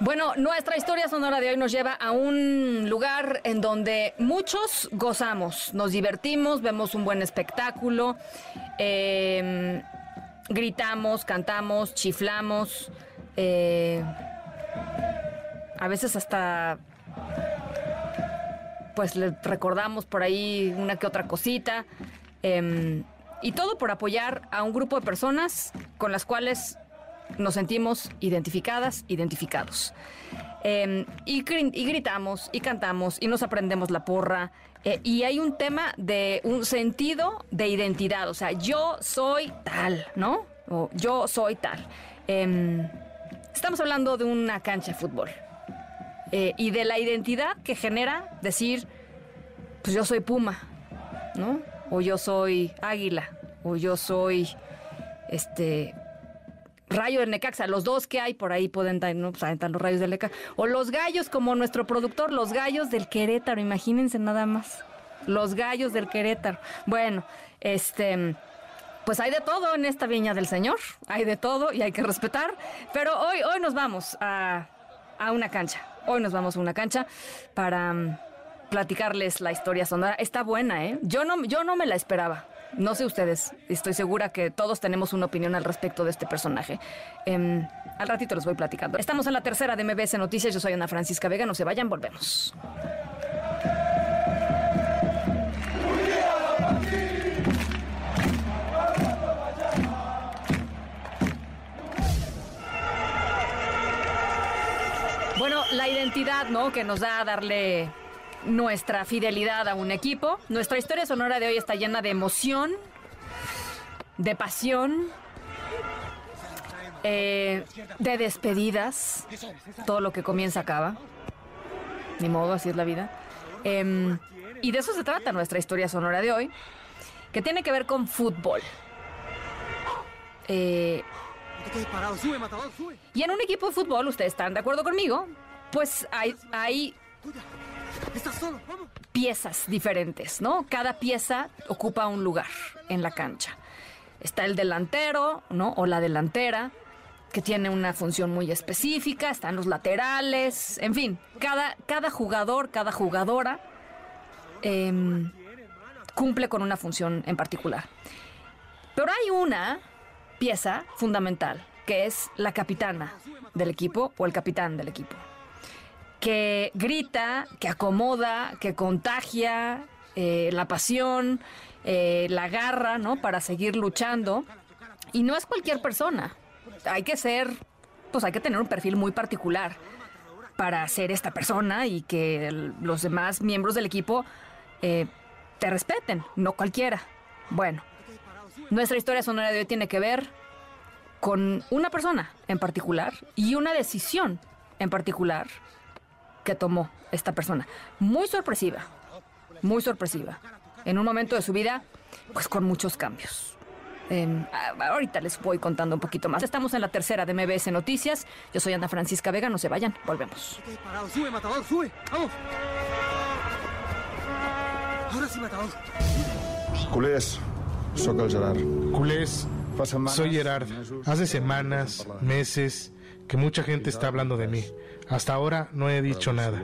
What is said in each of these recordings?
Bueno, nuestra historia sonora de hoy nos lleva a un lugar en donde muchos gozamos, nos divertimos, vemos un buen espectáculo, eh, gritamos, cantamos, chiflamos, eh, a veces hasta pues le recordamos por ahí una que otra cosita. eh, y todo por apoyar a un grupo de personas con las cuales nos sentimos identificadas, identificados. Y, gri- y gritamos, y cantamos, y nos aprendemos la porra. eh, y hay un tema de un sentido de identidad. O sea, yo soy tal, ¿no? O yo soy tal. Em, estamos hablando de una cancha de fútbol. Eh, y de la identidad que genera decir, pues yo soy Puma, ¿no? O yo soy Águila, o yo soy, este, Rayo de Necaxa, los dos que hay por ahí pueden ¿no? Pues los rayos del Necaxa. O los gallos, como nuestro productor, los gallos del Querétaro, imagínense nada más. Los gallos del Querétaro. Bueno, este, pues hay de todo en esta viña del Señor, hay de todo y hay que respetar. Pero hoy, hoy nos vamos a, a una cancha. Hoy nos vamos a una cancha para mm, platicarles la historia sonora. Está buena, ¿eh? Yo no, yo no me la esperaba. No sé ustedes, estoy segura que todos tenemos una opinión al respecto de este personaje. Em, al ratito les voy platicando. Estamos en la tercera de MBS Noticias. Yo soy Ana Francisca Vega. No se vayan, volvemos. Bueno, la identidad, ¿no? Que nos da darle nuestra fidelidad a un equipo. Nuestra historia sonora de hoy está llena de emoción, de pasión, eh, de despedidas. Todo lo que comienza acaba. Ni modo, así es la vida. Em, y de eso se trata nuestra historia sonora de hoy, que tiene que ver con fútbol. Eh, y en un equipo de fútbol, ustedes están de acuerdo conmigo, pues hay, hay piezas diferentes, ¿no? Cada pieza ocupa un lugar en la cancha. Está el delantero, ¿no? O la delantera, que tiene una función muy específica, están los laterales, en fin, cada, cada jugador, cada jugadora em, cumple con una función en particular. Pero hay una pieza fundamental, que es la capitana del equipo o el capitán del equipo, que grita, que acomoda, que contagia eh, la pasión, eh, la garra, ¿no? Para seguir luchando. Y no es cualquier persona. Hay que ser, pues hay que tener un perfil muy particular para ser esta persona y que los demás miembros del equipo eh, te respeten, no cualquiera. Bueno, nuestra historia sonora de hoy tiene que ver con una persona en particular y una decisión en particular que tomó esta persona. Muy sorpresiva, muy sorpresiva. En un momento de su vida, pues con muchos cambios. Em, ahorita les voy contando un poquito más. Estamos en la tercera de MBS Noticias. Yo soy Ana Francisca Vega, no se vayan, volvemos. Parado, sube, matador, sube. Vamos. Ahora sí, matador. Sóc el Gerard. Culés, soy Gerard. Hace semanas, meses, que mucha gente está hablando de mí. Hasta ahora no he dicho nada.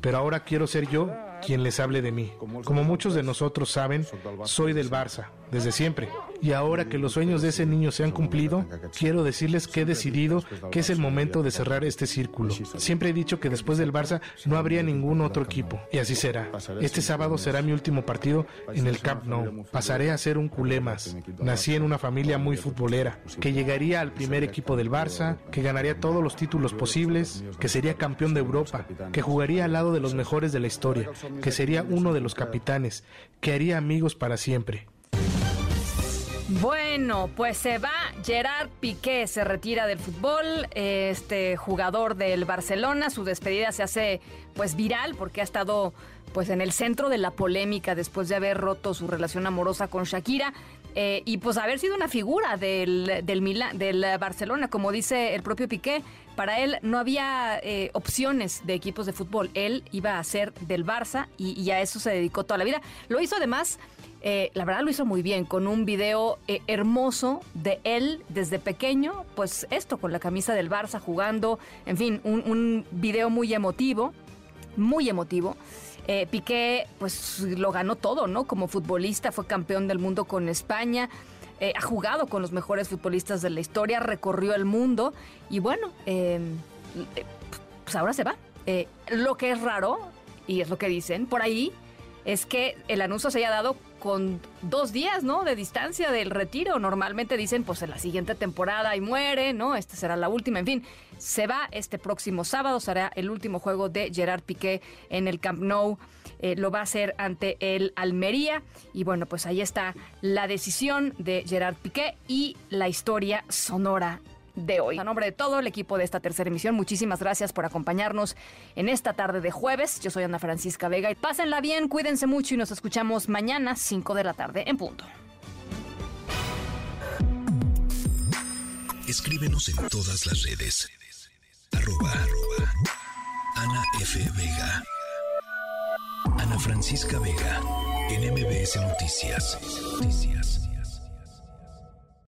Pero ahora quiero ser yo quien les hable de mí. Como muchos de nosotros saben, soy del Barça, desde siempre. Y ahora que los sueños de ese niño se han cumplido, quiero decirles que he decidido que es el momento de cerrar este círculo. Siempre he dicho que después del Barça no habría ningún otro equipo. Y así será. Este sábado será mi último partido en el Camp Nou. Pasaré a ser un culé más. Nací en una familia muy futbolera, que llegaría al primer equipo del Barça, que ganaría todos los títulos posibles, que sería campeón de Europa, que jugaría al lado de los mejores de la historia, que sería uno de los capitanes, que haría amigos para siempre. Bueno, pues se va Gerard Piqué, se retira del fútbol, este jugador del Barcelona, su despedida se hace pues viral porque ha estado pues en el centro de la polémica después de haber roto su relación amorosa con Shakira eh, y pues haber sido una figura del, del, del Barcelona, como dice el propio Piqué, para él no había eh, opciones de equipos de fútbol, él iba a ser del Barça y, y a eso se dedicó toda la vida. Lo hizo además eh, la verdad lo hizo muy bien, con un video eh, hermoso de él desde pequeño, pues esto, con la camisa del Barça jugando, en fin, un, video muy emotivo, muy emotivo. Eh, Piqué, pues lo ganó todo, ¿no? Como futbolista, fue campeón del mundo con España, ha jugado con los mejores futbolistas de la historia, recorrió el mundo y bueno, pues ahora se va. lo que es raro, y es lo que dicen por ahí, es que el anuncio se haya dado con dos días, ¿no? De distancia del retiro. Normalmente dicen, pues en la siguiente temporada y muere, ¿no? Esta será la última. En fin, se va este próximo sábado, será el último juego de Gerard Piqué en el Camp Nou. Eh, lo va a hacer ante el Almería. Y bueno, pues ahí está la decisión de Gerard Piqué y la historia sonora de hoy. A nombre de todo el equipo de esta tercera emisión, muchísimas gracias por acompañarnos en esta tarde de jueves. Yo soy Ana Francisca Vega y pásenla bien, cuídense mucho y nos escuchamos mañana 5 de la tarde en punto. Escríbenos en todas las redes. Arroba, Ana F. Vega. Ana Francisca Vega. En MBS Noticias. Noticias.